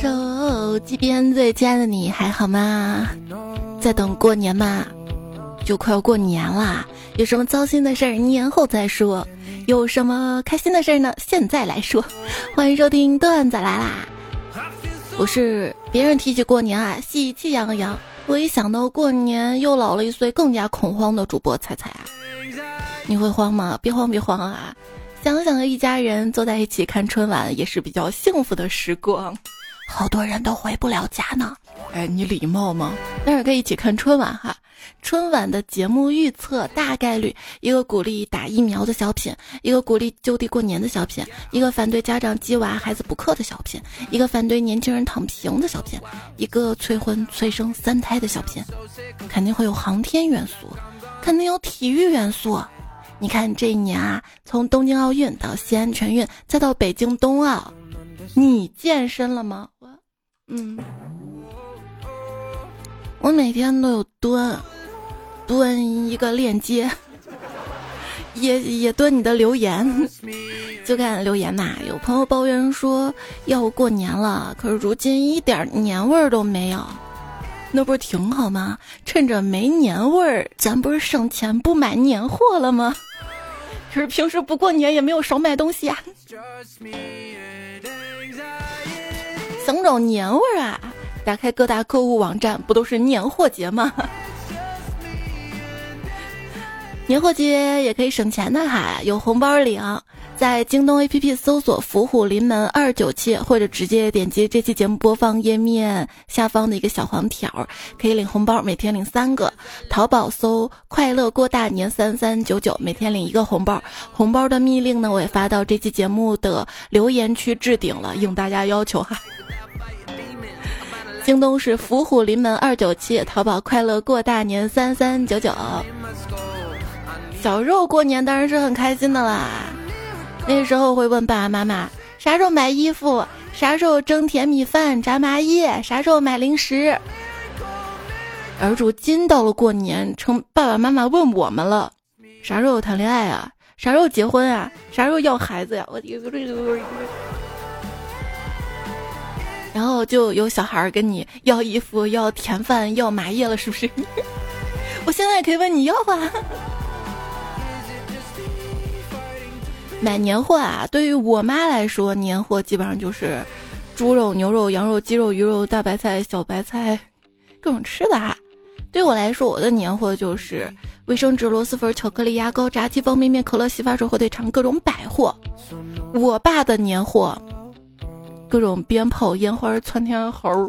手机边最亲爱的你还好吗？在等过年吗？就快要过年啦，有什么糟心的事儿年后再说，有什么开心的事儿呢？现在来说。欢迎收听段子来啦！我是别人提起过年啊，喜气洋洋；我一想到过年又老了一岁，更加恐慌的主播彩彩啊，你会慌吗？别慌别慌啊！想想一家人坐在一起看春晚，也是比较幸福的时光。好多人都回不了家呢。哎，你礼貌吗？但是可以一起看春晚哈。春晚的节目预测大概率：一个鼓励打疫苗的小品，一个鼓励就地过年的小品，一个反对家长鸡娃孩子补课的小品，一个反对年轻人躺平的小品，一个催婚催生三胎的小品。肯定会有航天元素，肯定有体育元素。你看这一年啊，从东京奥运到西安全运，再到北京冬奥，你健身了吗？我，嗯，我每天都有蹲，蹲一个链接，也也蹲你的留言，就看留言嘛。有朋友抱怨说要过年了，可是如今一点年味儿都没有。那不是挺好吗？趁着没年味儿，咱不是省钱不买年货了吗？可是平时不过年也没有少买东西啊。想找年味儿啊？打开各大购物网站，不都是年货节吗？年货节也可以省钱的哈，有红包领。在京东 APP 搜索“伏虎临门二九七”，或者直接点击这期节目播放页面下方的一个小黄条，可以领红包，每天领三个。淘宝搜“快乐过大年三三九九”，每天领一个红包。红包的密令呢，我也发到这期节目的留言区置顶了，应大家要求哈。京东是“伏虎临门二九七”，淘宝“快乐过大年三三九九”。小肉过年当然是很开心的啦。那时候会问爸爸妈妈啥时候买衣服，啥时候蒸甜米饭、炸麻叶，啥时候买零食。而如今到了过年，成爸爸妈妈问我们了，啥时候谈恋爱啊？啥时候结婚啊？啥时候要孩子呀？我然后就有小孩跟你要衣服、要甜饭、要麻叶了，是不是？我现在可以问你要啊。买年货啊，对于我妈来说，年货基本上就是猪肉、牛肉、羊肉、鸡肉、鱼肉、大白菜、小白菜，各种吃的啊。对我来说，我的年货就是卫生纸、螺蛳粉、巧克力、牙膏、炸鸡、方便面、可乐、洗发水、火腿肠，各种百货。我爸的年货，各种鞭炮、烟花、窜天猴。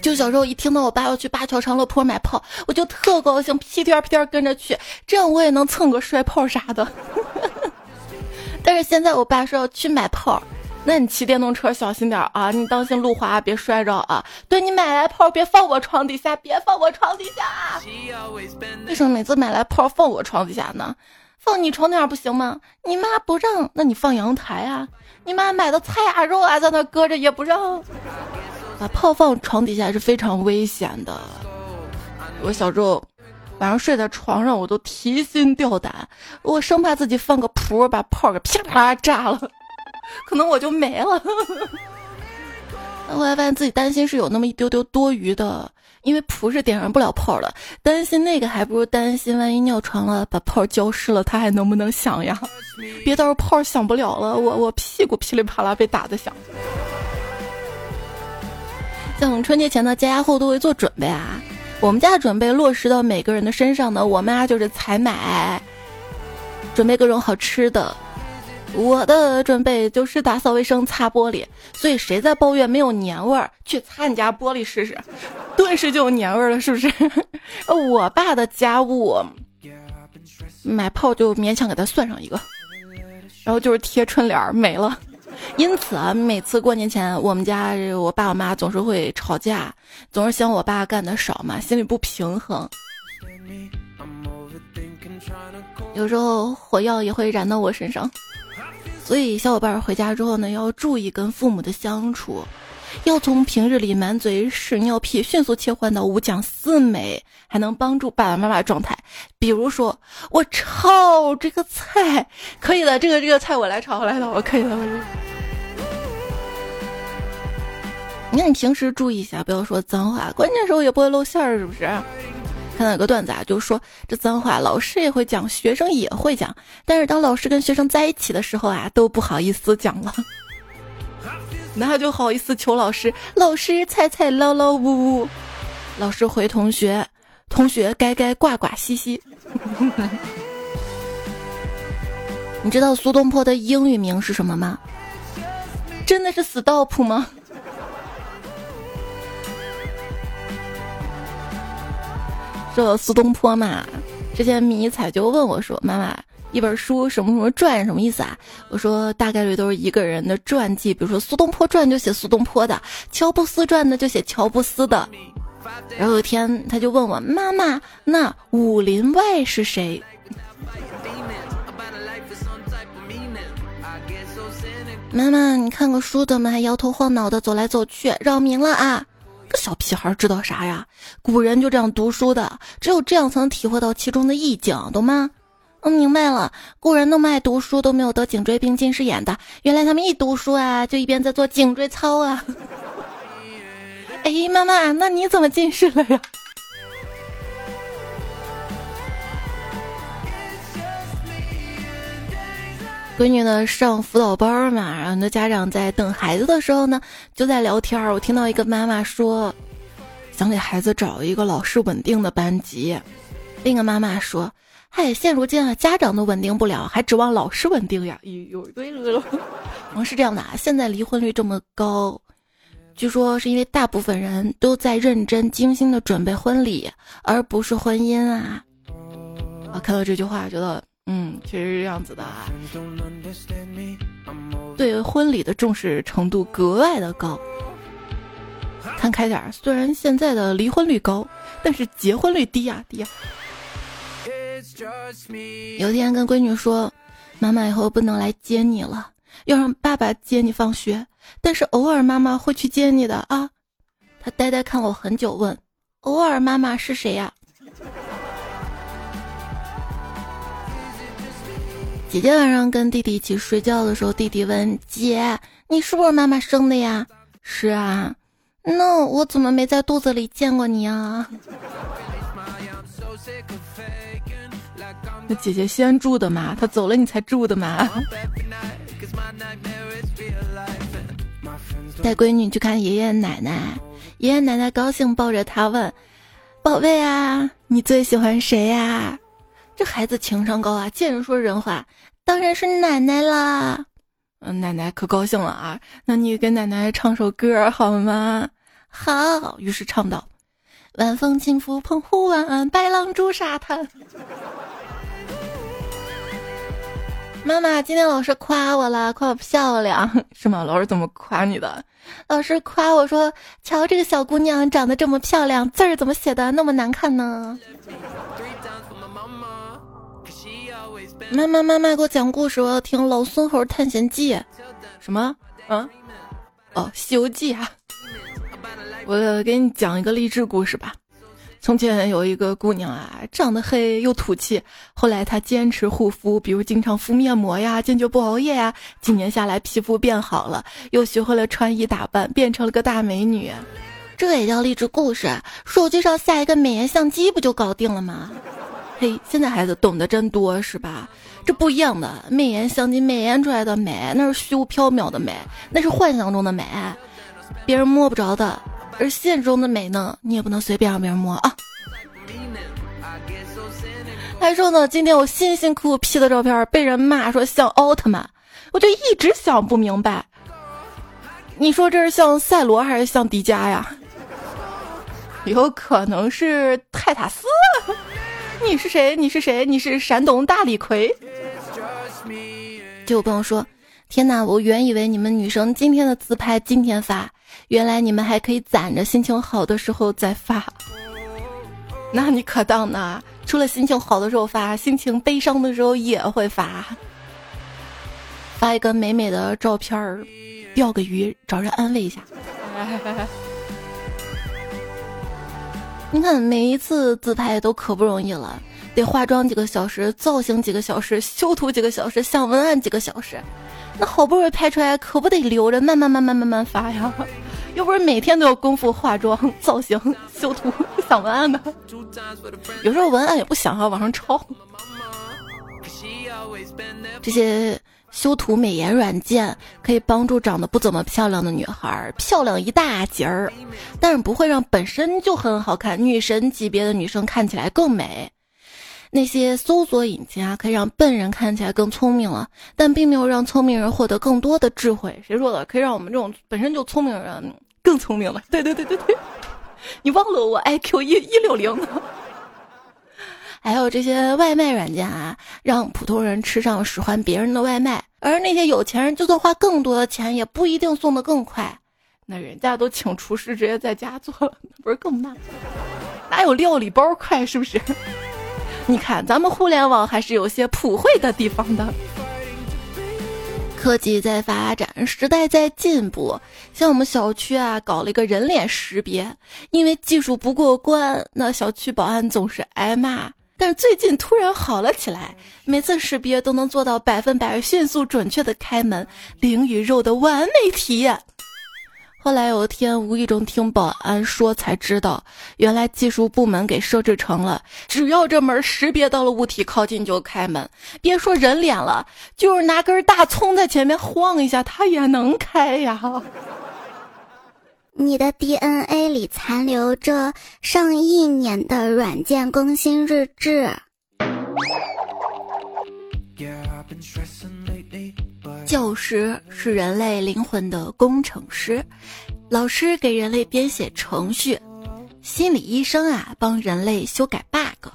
就小时候一听到我爸要去灞桥长乐坡买炮，我就特高兴，屁颠屁颠跟着去，这样我也能蹭个摔炮啥的。但是现在我爸说要去买炮，那你骑电动车小心点啊，你当心路滑别摔着啊。对你买来炮别放我床底下，别放我床底下。为什么每次买来炮放我床底下呢？放你床底下不行吗？你妈不让，那你放阳台啊。你妈买的菜啊肉啊在那搁着也不让。把炮放床底下是非常危险的。我小时候晚上睡在床上，我都提心吊胆，我生怕自己放个噗，把炮给噼里啪啦炸了，可能我就没了。后来发现自己担心是有那么一丢丢多余的，因为噗是点燃不了炮的，担心那个还不如担心万一尿床了把炮浇湿了，它还能不能响呀？别到时候炮响不了了，我我屁股噼里啪啦被打的响。像春节前的家家户都会做准备啊，我们家的准备落实到每个人的身上呢。我妈就是采买，准备各种好吃的；我的准备就是打扫卫生、擦玻璃。所以谁在抱怨没有年味儿，去擦你家玻璃试试，顿时就有年味儿了，是不是？我爸的家务，买炮就勉强给他算上一个，然后就是贴春联儿没了。因此啊，每次过年前，我们家我爸我妈总是会吵架，总是嫌我爸干的少嘛，心里不平衡。有时候火药也会燃到我身上，所以小伙伴回家之后呢，要注意跟父母的相处。要从平日里满嘴屎尿屁迅速切换到五讲四美，还能帮助爸爸妈妈状态。比如说，我炒这个菜可以的，这个这个菜我来炒我来了，我可以了。你看你平时注意一下，不要说脏话，关键时候也不会露馅儿，是不是？看到有个段子啊，就说这脏话老师也会讲，学生也会讲，但是当老师跟学生在一起的时候啊，都不好意思讲了。那就好意思求老师，老师菜菜唠唠呜呜，老师回同学，同学该该挂挂兮兮。你知道苏东坡的英语名是什么吗？真的是 stop 吗？说苏东坡嘛，之前迷彩就问我说：“妈妈。”一本书什么什么传什么意思啊？我说大概率都是一个人的传记，比如说苏东坡传就写苏东坡的，乔布斯传呢就写乔布斯的。然后有一天他就问我妈妈：“那武林外是谁？”妈妈，你看过书的吗？还摇头晃脑的走来走去，扰民了啊！个小屁孩知道啥呀？古人就这样读书的，只有这样才能体会到其中的意境，懂吗？我明白了，古人那么爱读书，都没有得颈椎病、近视眼的。原来他们一读书啊，就一边在做颈椎操啊。哎，妈妈，那你怎么近视了呀？闺女呢上辅导班嘛，然后那家长在等孩子的时候呢，就在聊天儿。我听到一个妈妈说，想给孩子找一个老师稳定的班级。另一个妈妈说。嗨，现如今啊，家长都稳定不了，还指望老师稳定呀？有有对了，嗯，是这样的啊，现在离婚率这么高，据说是因为大部分人都在认真精心的准备婚礼，而不是婚姻啊。啊，看到这句话，觉得嗯，确实是这样子的啊。对婚礼的重视程度格外的高。看开点儿，虽然现在的离婚率高，但是结婚率低呀，低呀。有天跟闺女说：“妈妈以后不能来接你了，要让爸爸接你放学。但是偶尔妈妈会去接你的啊。”她呆呆看我很久，问：“偶尔妈妈是谁呀？” 姐姐晚上跟弟弟一起睡觉的时候，弟弟问：“姐，你是不是妈妈生的呀？”“是啊。”“那我怎么没在肚子里见过你啊？” 那姐姐先住的嘛，她走了你才住的嘛。带闺女去看爷爷奶奶，爷爷奶奶高兴抱着她问：“宝贝啊，你最喜欢谁呀？”这孩子情商高啊，见人说人话，当然是奶奶啦。嗯，奶奶可高兴了啊，那你给奶奶唱首歌好吗？好，于是唱道：“晚风轻拂澎湖湾，白浪逐沙滩。”妈妈，今天老师夸我了，夸我漂亮，是吗？老师怎么夸你的？老师夸我说：“瞧这个小姑娘长得这么漂亮，字儿怎么写的那么难看呢？”妈妈，妈妈给我讲故事，我要听《老孙猴探险记》。什么？嗯？哦，《西游记》啊！我给你讲一个励志故事吧。从前有一个姑娘啊，长得黑又土气。后来她坚持护肤，比如经常敷面膜呀，坚决不熬夜呀。几年下来，皮肤变好了，又学会了穿衣打扮，变成了个大美女。这也叫励志故事？手机上下一个美颜相机不就搞定了吗？嘿，现在孩子懂得真多，是吧？这不一样的，美颜相机美颜出来的美，那是虚无缥缈的美，那是幻想中的美，别人摸不着的。而现实中的美呢，你也不能随便让别人摸啊！还说呢，今天我辛辛苦苦 P 的照片被人骂说像奥特曼，我就一直想不明白，你说这是像赛罗还是像迪迦呀？有可能是泰塔斯。你是谁？你是谁？你是山东大李逵？就有朋友说。天哪！我原以为你们女生今天的自拍今天发，原来你们还可以攒着心情好的时候再发。那你可当呢？除了心情好的时候发，心情悲伤的时候也会发。发一个美美的照片儿，钓个鱼，找人安慰一下。你看每一次自拍都可不容易了，得化妆几个小时，造型几个小时，修图几个小时，想文案几个小时。那好不容易拍出来，可不得留着慢慢慢慢慢慢发呀？又不是每天都有功夫化妆、造型、修图、想文案的。有时候文案也不想啊，往上抄。这些修图美颜软件可以帮助长得不怎么漂亮的女孩漂亮一大截儿，但是不会让本身就很好看、女神级别的女生看起来更美。那些搜索引擎啊，可以让笨人看起来更聪明了，但并没有让聪明人获得更多的智慧。谁说的？可以让我们这种本身就聪明的人更聪明了？对对对对对，你忘了我 IQ 一一六零？还有这些外卖软件啊，让普通人吃上使唤别人的外卖，而那些有钱人就算花更多的钱，也不一定送的更快。那人家都请厨师直接在家做了，不是更慢？哪有料理包快？是不是？你看，咱们互联网还是有些普惠的地方的。科技在发展，时代在进步。像我们小区啊，搞了一个人脸识别，因为技术不过关，那小区保安总是挨骂。但是最近突然好了起来，每次识别都能做到百分百迅速准确的开门，灵与肉的完美体验。后来有一天，无意中听保安说才知道，原来技术部门给设置成了，只要这门识别到了物体靠近就开门，别说人脸了，就是拿根大葱在前面晃一下，它也能开呀。你的 DNA 里残留着上亿年的软件更新日志。教师是人类灵魂的工程师，老师给人类编写程序，心理医生啊帮人类修改 bug。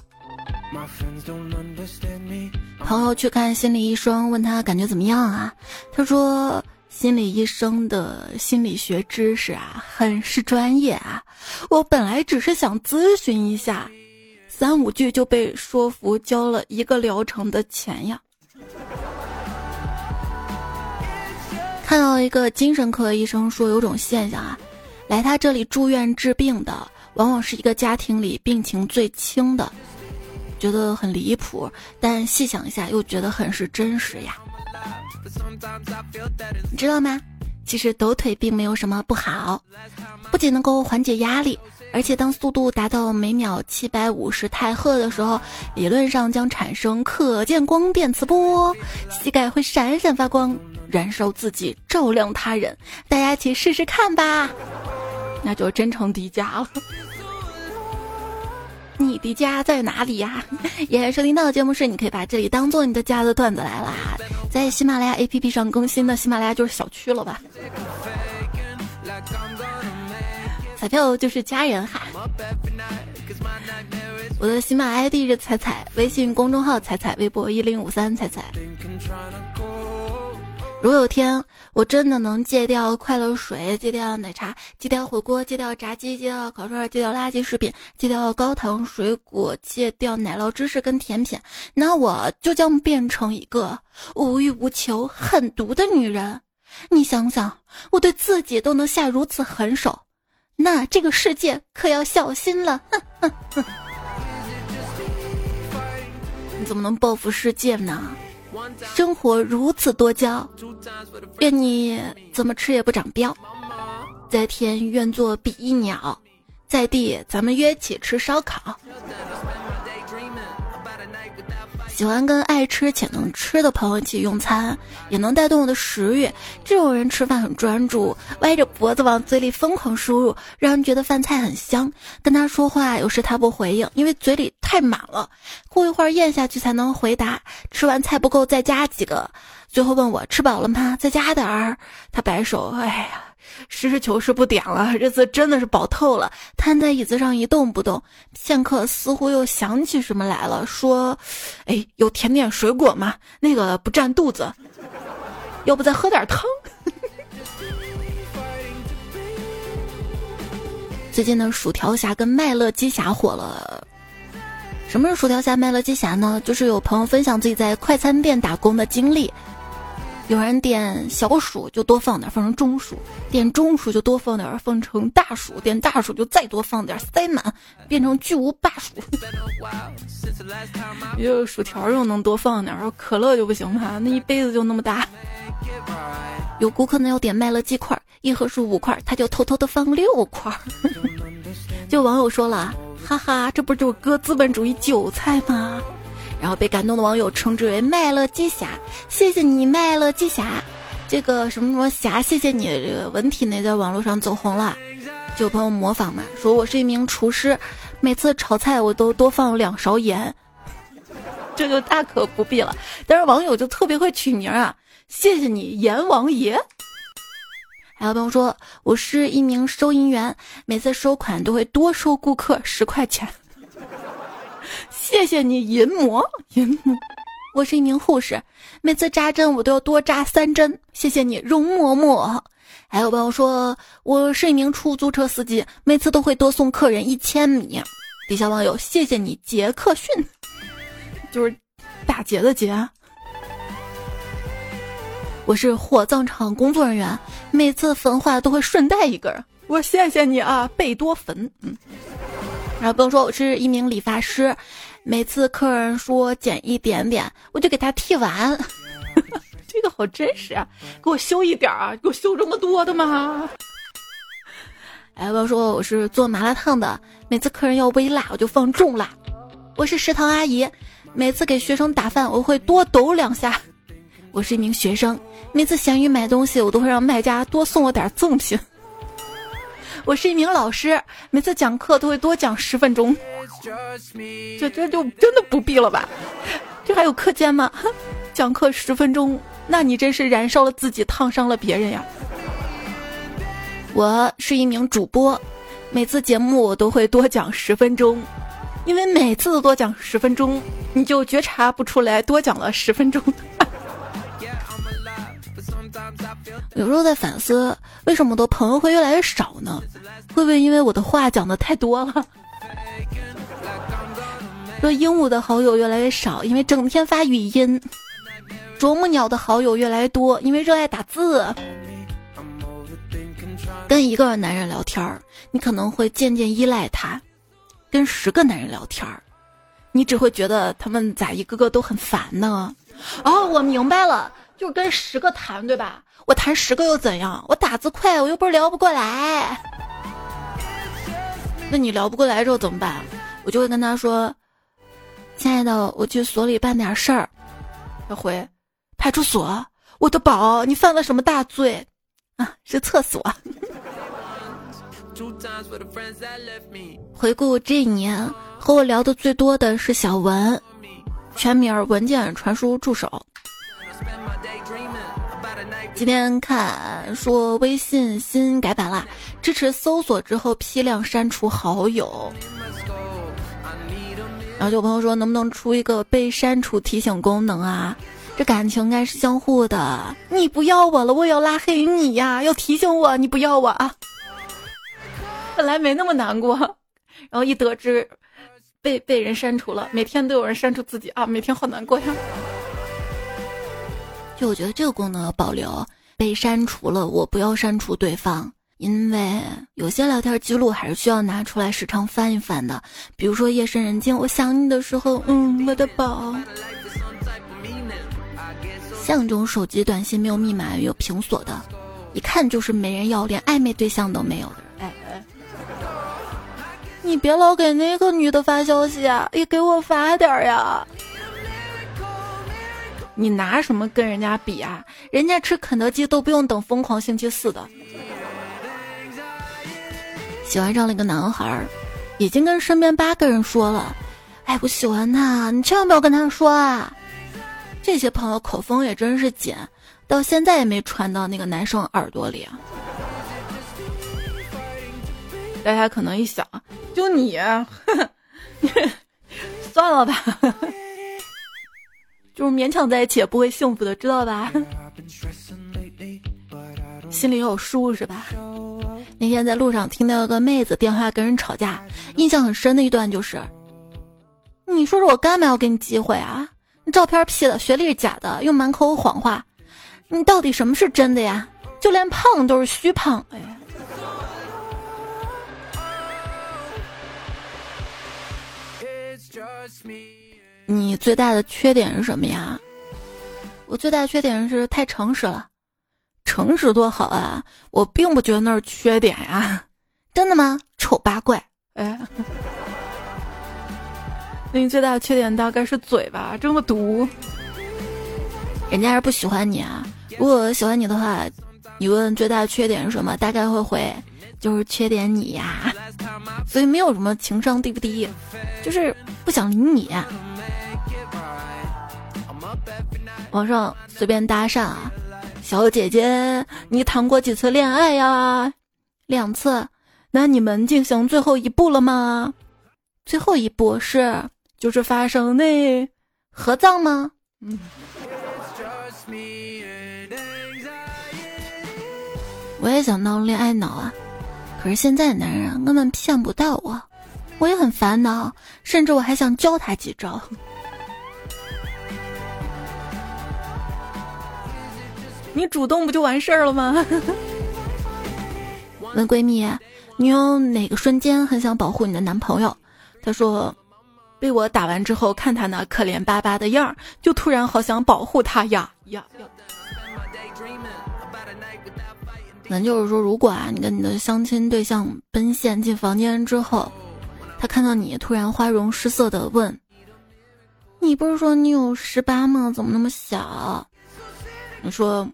朋友去看心理医生，问他感觉怎么样啊？他说心理医生的心理学知识啊很是专业啊，我本来只是想咨询一下，三五句就被说服交了一个疗程的钱呀。看到一个精神科医生说，有种现象啊，来他这里住院治病的，往往是一个家庭里病情最轻的，觉得很离谱，但细想一下又觉得很是真实呀。你知道吗？其实抖腿并没有什么不好，不仅能够缓解压力，而且当速度达到每秒七百五十太赫的时候，理论上将产生可见光电磁波，膝盖会闪闪发光。燃烧自己，照亮他人，大家一起试试看吧。那就真成迪迦了。你的家在哪里呀？也收听到的节目是，你可以把这里当做你的家的段子来啦。在喜马拉雅 APP 上更新的喜马拉雅就是小区了吧？彩票就是家人哈。我的喜马 ID 是彩彩，微信公众号彩彩，微博一零五三彩彩。如果有天我真的能戒掉快乐水，戒掉奶茶，戒掉火锅，戒掉炸鸡，戒掉烤串，戒掉垃圾食品，戒掉高糖水果，戒掉奶酪芝士跟甜品，那我就将变成一个无欲无求、狠毒的女人。你想想，我对自己都能下如此狠手，那这个世界可要小心了。哼哼哼！你怎么能报复世界呢？生活如此多娇，愿你怎么吃也不长膘，在天愿做比翼鸟，在地咱们约起吃烧烤。喜欢跟爱吃且能吃的朋友一起用餐，也能带动我的食欲。这种人吃饭很专注，歪着脖子往嘴里疯狂输入，让人觉得饭菜很香。跟他说话，有时他不回应，因为嘴里太满了。过一会儿咽下去才能回答。吃完菜不够，再加几个。最后问我吃饱了吗？再加点儿。他摆手，哎呀。实事求是不点了，这次真的是饱透了，瘫在椅子上一动不动。片刻，似乎又想起什么来了，说：“哎，有甜点水果吗？那个不占肚子，要不再喝点汤。”最近的薯条侠跟麦乐鸡侠火了。什么是薯条侠、麦乐鸡侠呢？就是有朋友分享自己在快餐店打工的经历。有人点小薯就多放点，放成中薯；点中薯就多放点，放成大薯；点大薯就再多放点，塞满，变成巨无霸薯。有薯条又能多放点，可乐就不行哈，那一杯子就那么大。有顾客呢要点麦乐鸡块，一盒是五块，他就偷偷的放六块。就网友说了，哈哈，这不就是割资本主义韭菜吗？然后被感动的网友称之为麦乐鸡侠，谢谢你麦乐鸡侠，这个什么什么侠，谢谢你这个文体呢在网络上走红了，就有朋友模仿嘛，说我是一名厨师，每次炒菜我都多放两勺盐，这就大可不必了。但是网友就特别会取名啊，谢谢你阎王爷。还有朋友说我是一名收银员，每次收款都会多收顾客十块钱。谢谢你，淫魔 淫魔。我是一名护士，每次扎针我都要多扎三针。谢谢你，容嬷嬷。还有朋友说，我是一名出租车司机，每次都会多送客人一千米。底下网友，谢谢你，杰克逊，就是打劫的劫。我是火葬场工作人员，每次焚化都会顺带一根。我谢谢你啊，贝多芬。嗯。然后不用说，我是一名理发师。每次客人说剪一点点，我就给他剃完。这个好真实啊！给我修一点啊！给我修这么多的吗？哎，我说我是做麻辣烫的，每次客人要微辣，我就放重辣。我是食堂阿姨，每次给学生打饭，我会多抖两下。我是一名学生，每次闲鱼买东西，我都会让卖家多送我点赠品。我是一名老师，每次讲课都会多讲十分钟。这这就真的不必了吧？这还有课间吗？讲课十分钟，那你真是燃烧了自己，烫伤了别人呀！我是一名主播，每次节目我都会多讲十分钟，因为每次都多讲十分钟，你就觉察不出来多讲了十分钟。有时候在反思，为什么我的朋友会越来越少呢？会不会因为我的话讲的太多了？说鹦鹉的好友越来越少，因为整天发语音；啄木鸟的好友越来越多，因为热爱打字。跟一个男人聊天儿你可能会渐渐依赖他；跟十个男人聊天儿你只会觉得他们咋一个个都很烦呢？哦，我明白了。就跟十个谈，对吧？我谈十个又怎样？我打字快，我又不是聊不过来。那你聊不过来之后怎么办？我就会跟他说：“亲爱的，我去所里办点事儿。”他回：“派出所，我的宝，你犯了什么大罪？啊，是厕所。”回顾这一年，和我聊的最多的是小文，全名文件传输助手。今天看说微信新改版啦，支持搜索之后批量删除好友。然后就有朋友说，能不能出一个被删除提醒功能啊？这感情应该是相互的，你不要我了，我也要拉黑你呀，要提醒我你不要我啊。本来没那么难过，然后一得知被被人删除了，每天都有人删除自己啊，每天好难过呀。就我觉得这个功能要保留，被删除了我不要删除对方，因为有些聊天记录还是需要拿出来时常翻一翻的。比如说夜深人静，我想你的时候，嗯，我的宝。像这种手机短信没有密码、有屏锁的，一看就是没人要，连暧昧对象都没有的。哎哎，你别老给那个女的发消息啊，也给我发点呀。你拿什么跟人家比啊？人家吃肯德基都不用等疯狂星期四的。喜欢上了一个男孩，已经跟身边八个人说了，哎，我喜欢他，你千万不要跟他说啊！这些朋友口风也真是紧，到现在也没传到那个男生耳朵里。大家可能一想，就你，算了吧。就是勉强在一起也不会幸福的，知道吧？心里有数是吧？那天在路上听到个妹子电话跟人吵架，印象很深的一段就是：你说说我干嘛要给你机会啊？你照片 P 的，学历是假的，又满口谎话，你到底什么是真的呀？就连胖都是虚胖，哎呀。你最大的缺点是什么呀？我最大的缺点是太诚实了。诚实多好啊！我并不觉得那是缺点呀。真的吗？丑八怪！哎，那你最大的缺点大概是嘴吧，这么毒。人家是不喜欢你啊。如果喜欢你的话，你问最大的缺点是什么，大概会回就是缺点你呀。所以没有什么情商低不低，就是不想理你。网上随便搭讪啊，小姐姐，你谈过几次恋爱呀？两次。那你们进行最后一步了吗？最后一步是就是发生那合葬吗？嗯。我也想当恋爱脑啊，可是现在的男人根本骗不到我，我也很烦恼，甚至我还想教他几招。你主动不就完事儿了吗？问闺蜜，你有哪个瞬间很想保护你的男朋友？她说，被我打完之后，看他那可怜巴巴的样儿，就突然好想保护他呀呀呀！那就是说，如果啊，你跟你的相亲对象奔现进房间之后，他看到你突然花容失色的问：“你不是说你有十八吗？怎么那么小？”你说。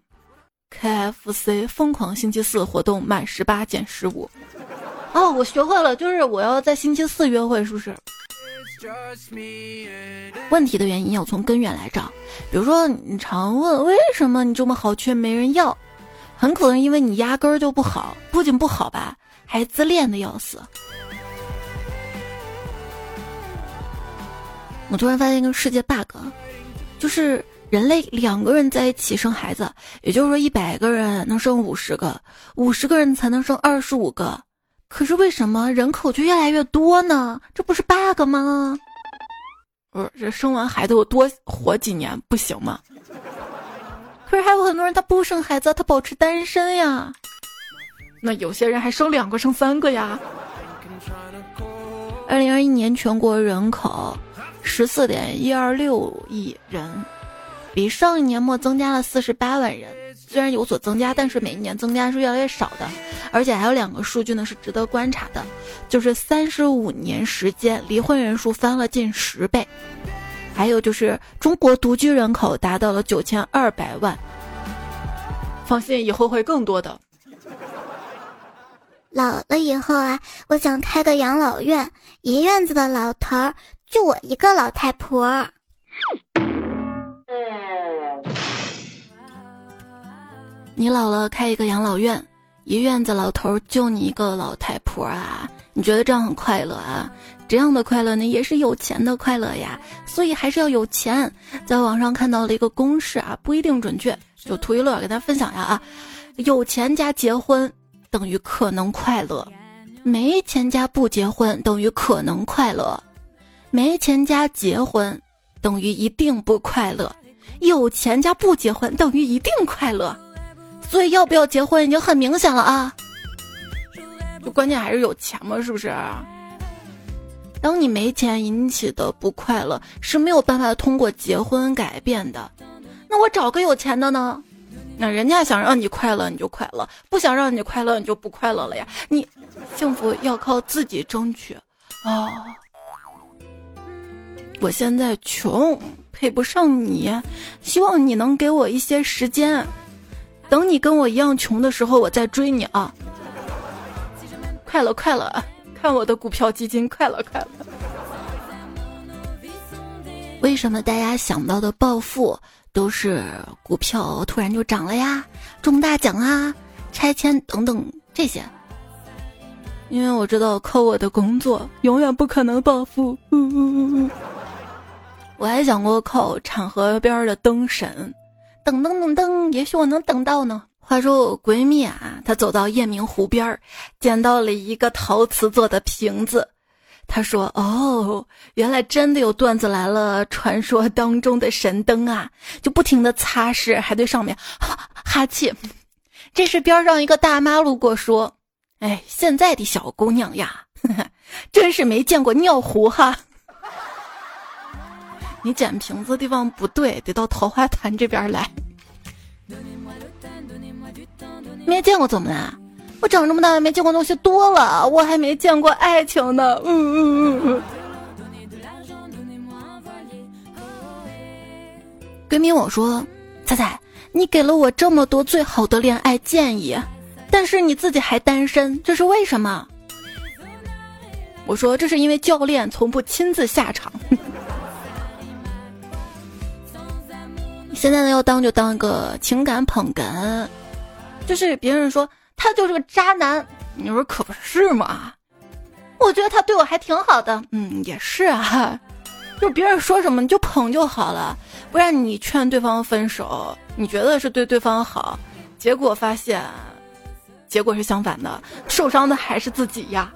KFC 疯狂星期四活动，满十八减十五。哦，我学会了，就是我要在星期四约会，是不是？问题的原因要从根源来找。比如说，你常问为什么你这么好却没人要，很可能因为你压根儿就不好，不仅不好吧，还自恋的要死。我突然发现一个世界 bug，就是。人类两个人在一起生孩子，也就是说一百个人能生五十个，五十个人才能生二十五个。可是为什么人口就越来越多呢？这不是 bug 吗？不是，这生完孩子我多活几年不行吗？可是还有很多人他不生孩子，他保持单身呀。那有些人还生两个、生三个呀。二零二一年全国人口十四点一二六亿人。比上一年末增加了四十八万人，虽然有所增加，但是每一年增加是越来越少的。而且还有两个数据呢是值得观察的，就是三十五年时间离婚人数翻了近十倍，还有就是中国独居人口达到了九千二百万。放心，以后会更多的。老了以后啊，我想开个养老院，一院子的老头儿，就我一个老太婆。你老了开一个养老院，一院子老头就你一个老太婆啊？你觉得这样很快乐啊？这样的快乐呢，也是有钱的快乐呀。所以还是要有钱。在网上看到了一个公式啊，不一定准确，就图一乐，给大家分享呀啊。有钱加结婚等于可能快乐，没钱加不结婚等于可能快乐，没钱加结婚等于一定不快乐，有钱加不结婚等于一定快乐。所以要不要结婚已经很明显了啊，就关键还是有钱嘛，是不是？当你没钱引起的不快乐是没有办法通过结婚改变的，那我找个有钱的呢？那人家想让你快乐你就快乐，不想让你快乐你就不快乐了呀。你幸福要靠自己争取啊！我现在穷，配不上你，希望你能给我一些时间。等你跟我一样穷的时候，我再追你啊！快了快了，看我的股票基金，快了快了。为什么大家想到的暴富都是股票突然就涨了呀、中大奖啊、拆迁等等这些？因为我知道靠我的工作永远不可能暴富。我还想过靠产河边的灯神。等等等等，也许我能等到呢。话说我闺蜜啊，她走到夜明湖边儿，捡到了一个陶瓷做的瓶子，她说：“哦，原来真的有段子来了，传说当中的神灯啊，就不停的擦拭，还对上面哈哈气。这时边上一个大妈路过说：‘哎，现在的小姑娘呀，真是没见过尿壶哈。’你捡瓶子的地方不对，得到桃花潭这边来。没见过怎么了？”我长这么大没见过东西多了，我还没见过爱情呢。嗯嗯嗯。闺蜜我说：“彩彩，你给了我这么多最好的恋爱建议，但是你自己还单身，这是为什么？”我说：“这是因为教练从不亲自下场。现在呢，要当就当一个情感捧哏，就是别人说。”他就是个渣男，你说可不是吗？我觉得他对我还挺好的，嗯，也是啊，就别人说什么你就捧就好了，不然你劝对方分手，你觉得是对对方好，结果发现，结果是相反的，受伤的还是自己呀。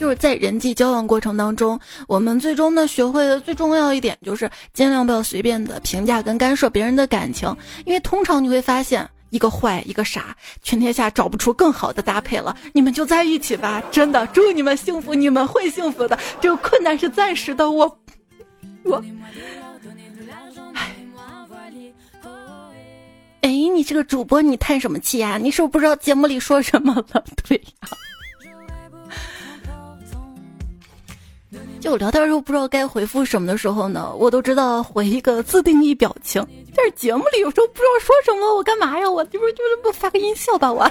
就是在人际交往过程当中，我们最终呢学会的最重要一点就是尽量不要随便的评价跟干涉别人的感情，因为通常你会发现。一个坏，一个傻，全天下找不出更好的搭配了。你们就在一起吧，真的，祝你们幸福，你们会幸福的。这个困难是暂时的，我，我，哎，你这个主播，你叹什么气呀？你是不是不知道节目里说什么了？对呀。就聊天的时候不知道该回复什么的时候呢，我都知道回一个自定义表情。但是节目里有时候不知道说什么，我干嘛呀？我就是就是不发个音效吧？我。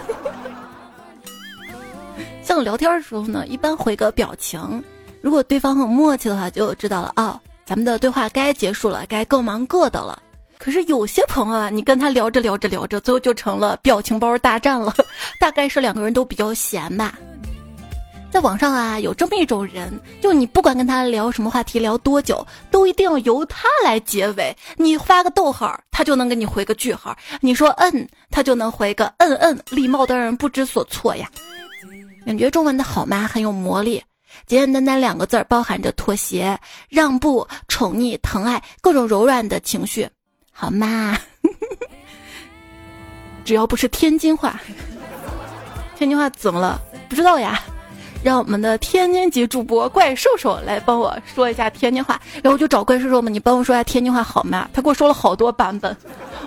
像聊天的时候呢，一般回个表情，如果对方很默契的话，就知道了啊，咱们的对话该结束了，该各忙各的了。可是有些朋友啊，你跟他聊着聊着聊着，最后就成了表情包大战了。大概是两个人都比较闲吧。在网上啊，有这么一种人，就你不管跟他聊什么话题，聊多久，都一定要由他来结尾。你发个逗号，他就能给你回个句号；你说嗯，他就能回个嗯嗯。礼貌的人不知所措呀。感觉中文的好吗？很有魔力。简简单单两个字儿，包含着妥协、让步、宠溺、疼爱，各种柔软的情绪，好吗？只要不是天津话。天津话怎么了？不知道呀。让我们的天津籍主播怪兽兽来帮我说一下天津话，然后我就找怪兽兽嘛，你帮我说一下天津话好吗？他给我说了好多版本，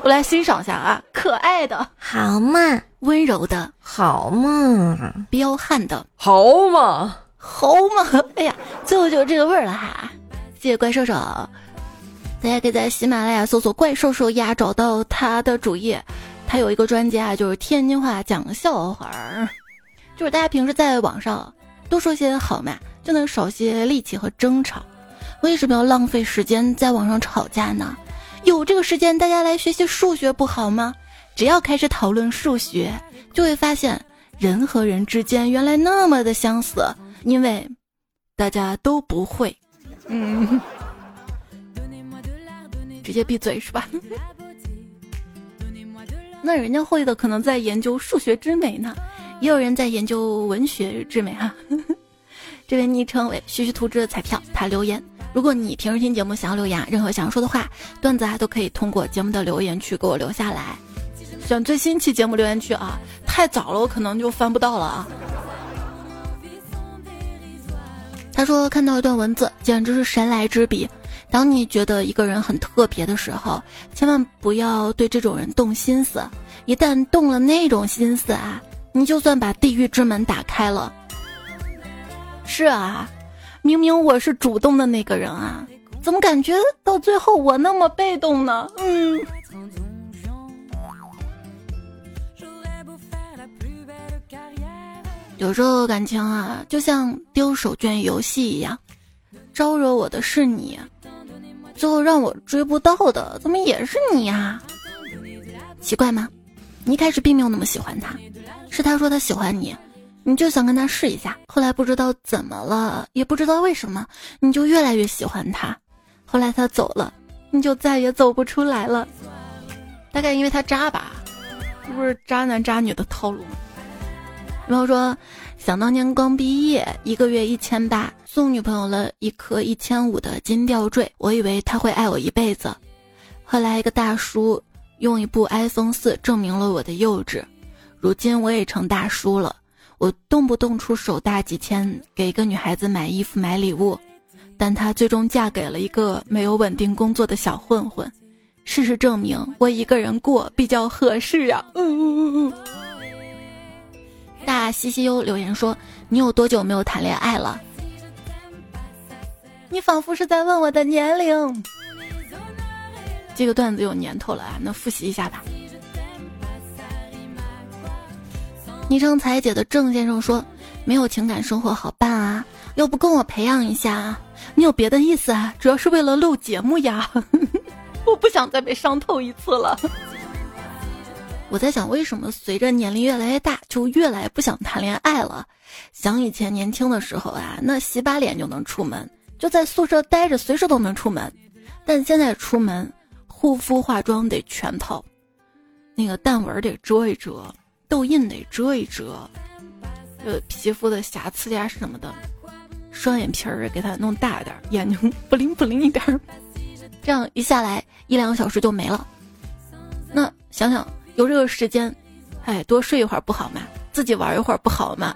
我来欣赏一下啊，可爱的，好嘛，温柔的，好嘛，彪悍的，好嘛，好嘛，哎呀，最后就是这个味儿了哈，谢谢怪兽兽，大家可以在喜马拉雅搜索怪兽兽呀，找到他的主页，他有一个专辑啊，就是天津话讲笑话儿，就是大家平时在网上。多说些好嘛，就能少些力气和争吵。为什么要浪费时间在网上吵架呢？有这个时间，大家来学习数学不好吗？只要开始讨论数学，就会发现人和人之间原来那么的相似，因为大家都不会。嗯，直接闭嘴是吧？那人家会的可能在研究数学之美呢。也有人在研究文学之美哈，这位昵称为徐徐图纸的彩票，他留言：如果你平时听节目想要留言，任何想要说的话、段子啊，都可以通过节目的留言区给我留下来。选最新期节目留言区啊，太早了我可能就翻不到了啊。他说看到一段文字，简直是神来之笔。当你觉得一个人很特别的时候，千万不要对这种人动心思，一旦动了那种心思啊。你就算把地狱之门打开了，是啊，明明我是主动的那个人啊，怎么感觉到最后我那么被动呢？嗯，有时候感情啊，就像丢手绢游戏一样，招惹我的是你，最后让我追不到的，怎么也是你呀？奇怪吗？你一开始并没有那么喜欢他。是他说他喜欢你，你就想跟他试一下。后来不知道怎么了，也不知道为什么，你就越来越喜欢他。后来他走了，你就再也走不出来了。大概因为他渣吧，这不是渣男渣女的套路吗？然后说，想当年刚毕业，一个月一千八，送女朋友了一颗一千五的金吊坠，我以为他会爱我一辈子。后来一个大叔用一部 iPhone 四证明了我的幼稚。如今我也成大叔了，我动不动出手大几千给一个女孩子买衣服买礼物，但她最终嫁给了一个没有稳定工作的小混混。事实证明，我一个人过比较合适呀。大西西优留言说：“你有多久没有谈恋爱了？”你仿佛是在问我的年龄。这个段子有年头了啊，那复习一下吧。昵称彩姐的郑先生说：“没有情感生活好办啊，要不跟我培养一下？你有别的意思啊？主要是为了录节目呀。”我不想再被伤透一次了。我在想，为什么随着年龄越来越大，就越来不想谈恋爱了？想以前年轻的时候啊，那洗把脸就能出门，就在宿舍待着，随时都能出门。但现在出门，护肤化妆得全套，那个淡纹得遮一遮，痘印得遮一遮，呃，皮肤的瑕疵呀什么的，双眼皮儿给它弄大点，眼睛 不灵不灵一点。这样一下来一两个小时就没了，那想想有这个时间，哎，多睡一会儿不好吗？自己玩一会儿不好吗？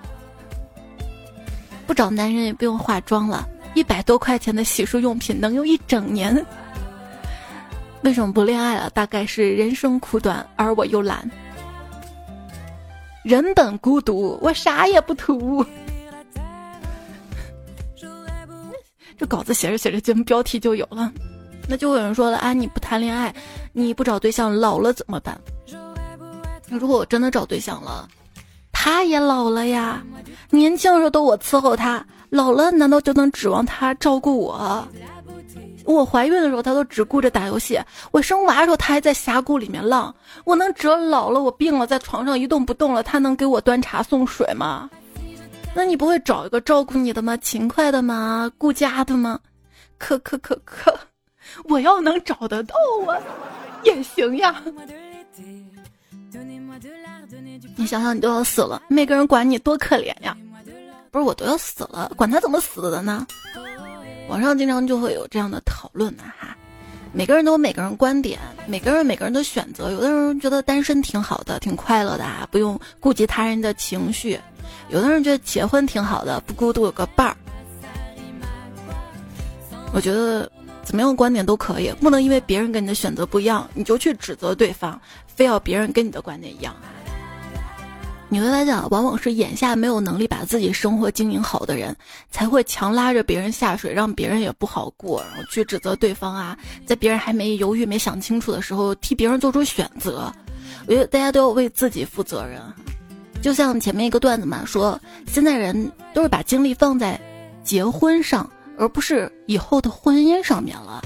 不找男人也不用化妆了，一百多块钱的洗漱用品能用一整年。为什么不恋爱了？大概是人生苦短，而我又懒。人本孤独，我啥也不图。这稿子写着写着，节目标题就有了。那就有人说了啊，你不谈恋爱，你不找对象，老了怎么办？如果我真的找对象了，他也老了呀。年轻的时候都我伺候他，老了难道就能指望他照顾我？我怀孕的时候他都只顾着打游戏，我生娃的时候他还在峡谷里面浪。我能指望老了我病了在床上一动不动了，他能给我端茶送水吗？那你不会找一个照顾你的吗？勤快的吗？顾家的吗？可可可可。我要能找得到我，也行呀。你想想，你都要死了，没个人管你，多可怜呀！不是我都要死了，管他怎么死的呢？网上经常就会有这样的讨论呢，哈。每个人都有每个人观点，每个人每个人的选择。有的人觉得单身挺好的，挺快乐的啊，不用顾及他人的情绪；有的人觉得结婚挺好的，不孤独有个伴儿。我觉得。怎么样观点都可以，不能因为别人跟你的选择不一样，你就去指责对方，非要别人跟你的观点一样。女的来讲，往往是眼下没有能力把自己生活经营好的人，才会强拉着别人下水，让别人也不好过，然后去指责对方啊，在别人还没犹豫、没想清楚的时候，替别人做出选择。我觉得大家都要为自己负责任。就像前面一个段子嘛，说现在人都是把精力放在结婚上。而不是以后的婚姻上面了，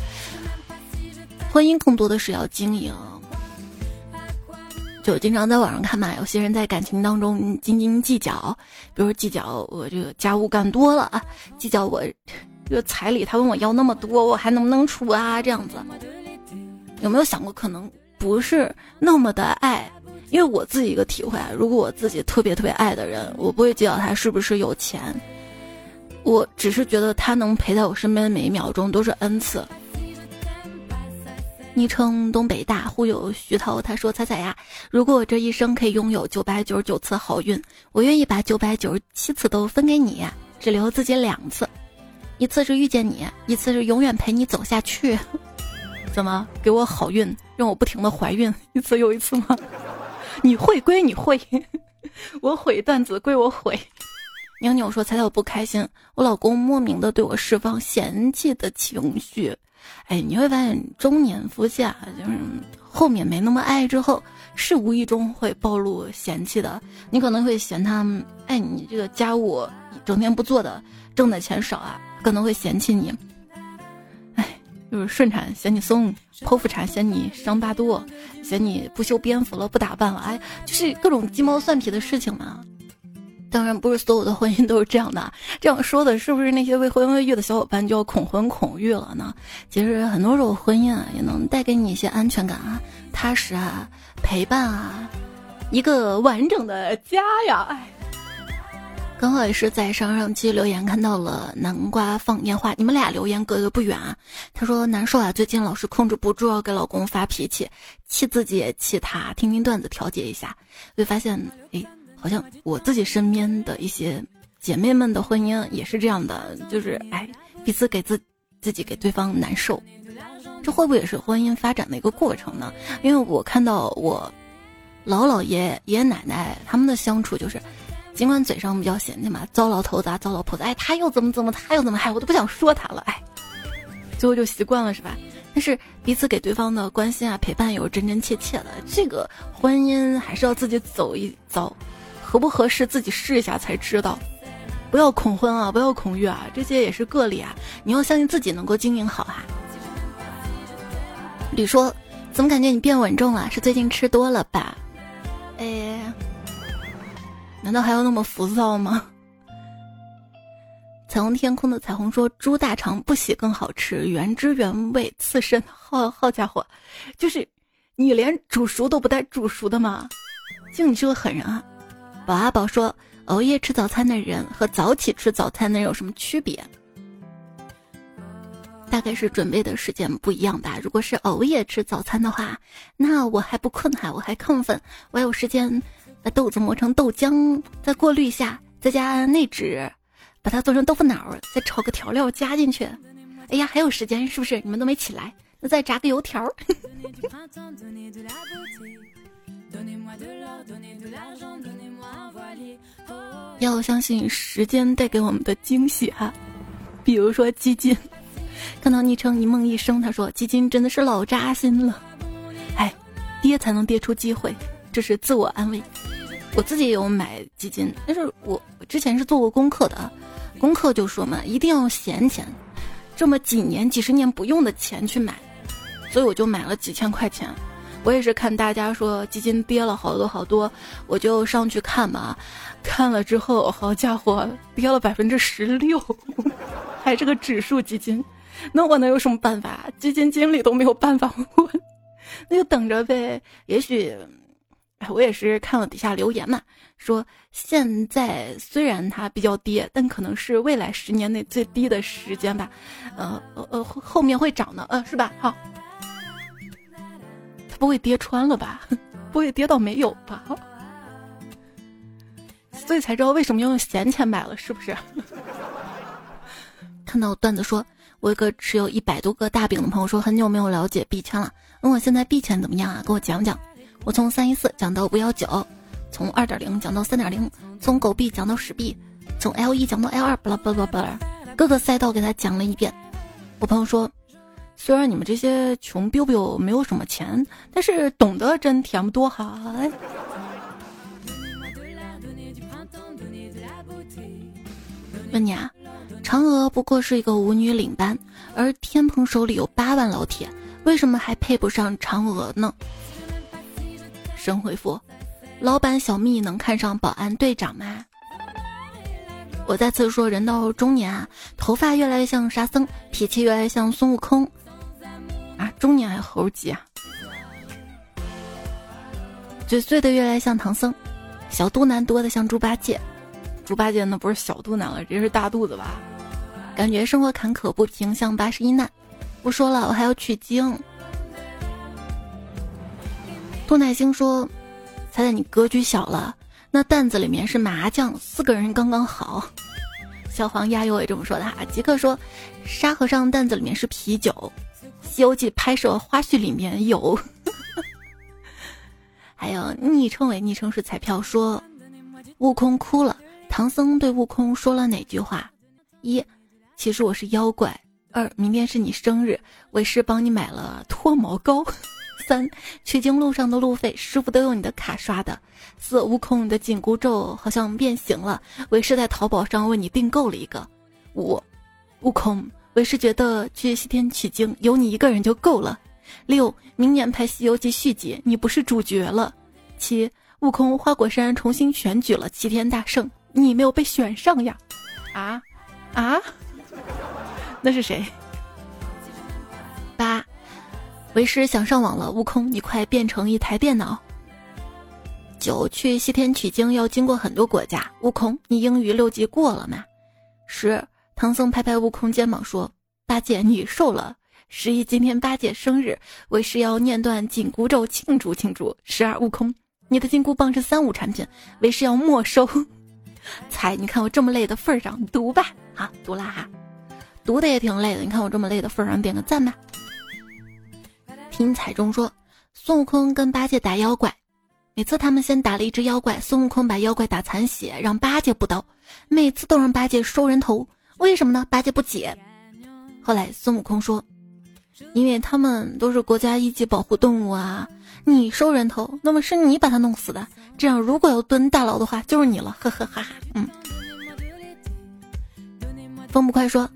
婚姻更多的是要经营。就经常在网上看嘛，有些人在感情当中斤斤计较，比如计较我这个家务干多了啊，计较我这个彩礼他问我要那么多，我还能不能出啊？这样子，有没有想过可能不是那么的爱？因为我自己一个体会啊，如果我自己特别特别爱的人，我不会计较他是不是有钱。我只是觉得他能陪在我身边的每一秒钟都是恩赐。昵称东北大忽悠徐涛，他说：“彩彩呀，如果我这一生可以拥有九百九十九次好运，我愿意把九百九十七次都分给你，只留自己两次，一次是遇见你，一次是永远陪你走下去。怎么给我好运，让我不停的怀孕，一次又一次吗？你会归你会，我毁段子归我毁。”妞妞说：“彩彩我不开心，我老公莫名的对我释放嫌弃的情绪。哎，你会发现中年夫妻啊，就是后面没那么爱之后，是无意中会暴露嫌弃的。你可能会嫌他，哎，你这个家务整天不做的，挣的钱少啊，可能会嫌弃你。哎，就是顺产嫌你松，剖腹产嫌你伤疤多，嫌你不修边幅了，不打扮了，哎，就是各种鸡毛蒜皮的事情嘛。”当然不是所有的婚姻都是这样的，这样说的是不是那些未婚未育的小伙伴就要恐婚恐育了呢？其实很多时候婚姻啊也能带给你一些安全感啊、踏实啊、陪伴啊，一个完整的家呀。哎，刚好也是在上上期留言看到了南瓜放烟花，你们俩留言隔得不远啊。他说难受啊，最近老是控制不住要给老公发脾气，气自己也气他，听听段子调节一下，会发现诶，好像我自己身边的一些姐妹们的婚姻也是这样的，就是哎，彼此给自自己给对方难受，这会不会也是婚姻发展的一个过程呢？因为我看到我老姥爷爷爷奶奶他们的相处就是。尽管嘴上比较嫌弃嘛，糟老头子啊，糟老婆子，哎，他又怎么怎么，他又怎么，哎，我都不想说他了，哎，最后就习惯了是吧？但是彼此给对方的关心啊、陪伴有真真切切的，这个婚姻还是要自己走一遭，合不合适自己试一下才知道。不要恐婚啊，不要恐育啊，这些也是个例啊，你要相信自己能够经营好哈。李说，怎么感觉你变稳重了？是最近吃多了吧？哎。难道还要那么浮躁吗？彩虹天空的彩虹说：“猪大肠不洗更好吃，原汁原味，刺身。”好好家伙，就是你连煮熟都不带煮熟的吗？就你是个狠人啊！宝阿宝说：“熬夜吃早餐的人和早起吃早餐的人有什么区别？”大概是准备的时间不一样吧。如果是熬夜吃早餐的话，那我还不困哈，我还亢奋，我有时间。把豆子磨成豆浆，再过滤一下，再加内酯，把它做成豆腐脑，再炒个调料加进去。哎呀，还有时间是不是？你们都没起来，那再炸个油条。要相信时间带给我们的惊喜啊！比如说基金，看到昵称一梦一生，他说基金真的是老扎心了。哎，跌才能跌出机会，这是自我安慰。我自己也有买基金，但是我之前是做过功课的，功课就说嘛，一定要闲钱，这么几年、几十年不用的钱去买，所以我就买了几千块钱。我也是看大家说基金跌了好多好多，我就上去看嘛，看了之后，好家伙，跌了百分之十六，还是个指数基金，那我能有什么办法？基金经理都没有办法，我 那就等着呗，也许。我也是看了底下留言嘛，说现在虽然它比较低，但可能是未来十年内最低的时间吧，呃呃呃，后面会涨的，呃，是吧？好，不会跌穿了吧？不会跌到没有吧？所以才知道为什么要用闲钱买了，是不是？看到段子说，我有个持有一百多个大饼的朋友说，很久没有了解币圈了，问我现在币圈怎么样啊？给我讲讲。我从三一四讲到五幺九，从二点零讲到三点零，从狗币讲到屎币，从 L 一讲到 L 二，巴拉巴拉巴拉，各个赛道给他讲了一遍。我朋友说，虽然你们这些穷 biu biu 没有什么钱，但是懂得真甜不多哈。问你啊，嫦娥不过是一个舞女领班，而天蓬手里有八万老铁，为什么还配不上嫦娥呢？神回复：老板小蜜能看上保安队长吗？我再次说，人到中年啊，头发越来越像沙僧，脾气越来越像孙悟空，中年还猴急啊，嘴碎的越来像唐僧，小肚腩多的像猪八戒，猪八戒那不是小肚腩了，这是大肚子吧？感觉生活坎坷不平，像八十一难。不说了，我还要取经。杜乃星说：“猜猜你格局小了，那担子里面是麻将，四个人刚刚好。”小黄鸭又也这么说的哈。吉克说：“沙和尚担子里面是啤酒，《西游记》拍摄花絮里面有。”还有昵称为昵称是彩票说：“悟空哭了，唐僧对悟空说了哪句话？一，其实我是妖怪；二，明天是你生日，为师帮你买了脱毛膏。”三取经路上的路费，师傅都用你的卡刷的。四悟空，你的紧箍咒好像变形了，为师在淘宝上为你订购了一个。五悟空，为师觉得去西天取经有你一个人就够了。六明年拍《西游记》续集，你不是主角了。七悟空，花果山重新选举了齐天大圣，你没有被选上呀？啊啊，那是谁？八。为师想上网了，悟空，你快变成一台电脑。九去西天取经要经过很多国家。悟空，你英语六级过了吗？十，唐僧拍拍悟空肩膀说：“八戒，你瘦了。”十一，今天八戒生日，为师要念段紧箍咒庆祝庆祝。十二，悟空，你的金箍棒是三无产品，为师要没收。猜，你看我这么累的份上，你读吧。好，读了哈，读的也挺累的。你看我这么累的份上，点个赞吧。听彩中说，孙悟空跟八戒打妖怪。每次他们先打了一只妖怪，孙悟空把妖怪打残血，让八戒补刀，每次都让八戒收人头，为什么呢？八戒不解。后来孙悟空说：“因为他们都是国家一级保护动物啊，你收人头，那么是你把他弄死的。这样如果要蹲大牢的话，就是你了。”呵呵哈哈。嗯。风不快说：“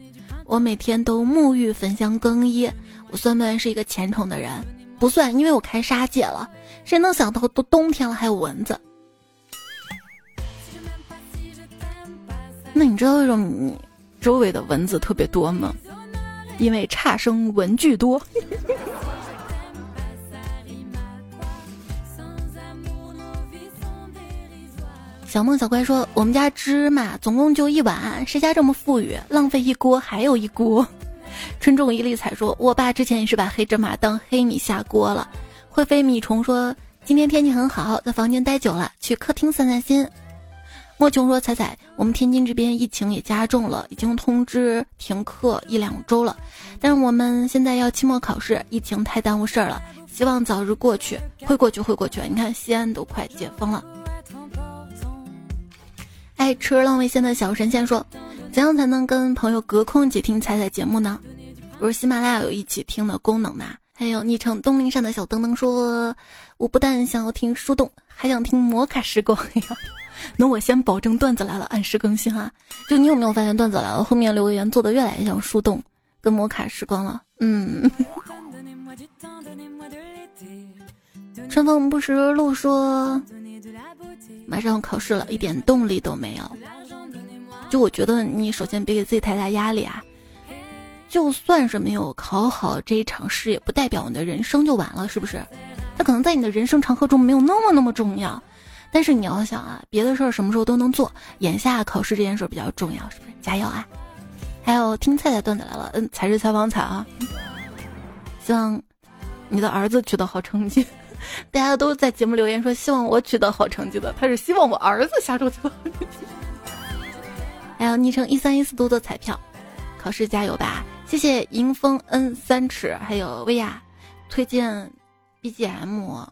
我每天都沐浴焚香更衣，我算不算是一个虔诚的人？不算，因为我开杀戒了。”谁能想到都冬天了还有蚊子？那你知道为什么你周围的蚊子特别多吗？因为差生文具多。小梦小乖说：“我们家芝麻总共就一碗，谁家这么富裕，浪费一锅还有一锅？” 春种一粒彩说：“我爸之前也是把黑芝麻当黑米下锅了。”会飞米虫说：“今天天气很好，在房间待久了，去客厅散散心。”莫琼说：“彩彩，我们天津这边疫情也加重了，已经通知停课一两周了。但是我们现在要期末考试，疫情太耽误事儿了，希望早日过去，会过去，会过去。你看西安都快解封了。”爱吃浪味仙的小神仙说：“怎样才能跟朋友隔空一起听彩彩节目呢？不是喜马拉雅有一起听的功能吗？”还有昵称东林上的小灯灯说：“我不但想要听树洞，还想听摩卡时光。”那我先保证段子来了按时更新啊。就你有没有发现段子来了后面留言做的越来越像树洞跟摩卡时光了？嗯。春风不识路说：“马上要考试了，一点动力都没有。”就我觉得你首先别给自己太大压力啊。就算是没有考好这一场试，也不代表你的人生就完了，是不是？他可能在你的人生长河中没有那么那么重要，但是你要想啊，别的事儿什么时候都能做，眼下考试这件事比较重要，是不是？加油啊！还有听菜菜段子来了，嗯，才是采访彩啊！希望你的儿子取得好成绩，大家都在节目留言说希望我取得好成绩的，他是希望我儿子下周取得好成绩。还有昵称一三一四多多彩票，考试加油吧！谢谢迎风 N 三尺，还有薇娅推荐 BGM，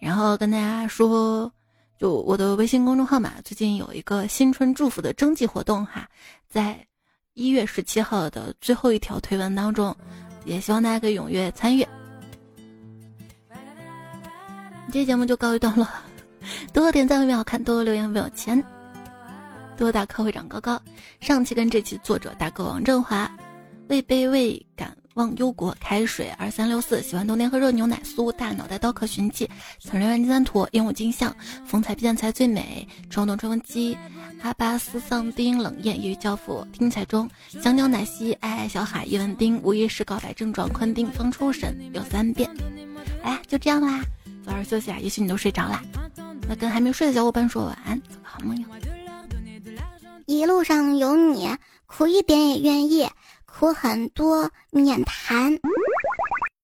然后跟大家说，就我的微信公众号嘛，最近有一个新春祝福的征集活动哈，在一月十七号的最后一条推文当中，也希望大家可以踊跃参与。这节目就告一段落，多多点赞会变好看，多多留言会有钱，多多打课会长高高。上期跟这期作者大哥王振华。位卑未敢忘忧国，开水二三六四，喜欢冬天喝热牛奶酥，大脑袋刀客寻迹，曾人万金三坨，鹦鹉金像，风采变才最美，冲动吹风机，阿巴斯丧丁冷艳，业余教父，听彩中，香蕉奶昔，爱爱小海，叶文丁，无意识告白症状，昆丁方出神，有三遍，哎，就这样啦，早点休息啊，也许你都睡着啦，那跟还没睡的小伙伴说晚安，做个好梦哟。一路上有你，苦一点也愿意。有很多，免谈。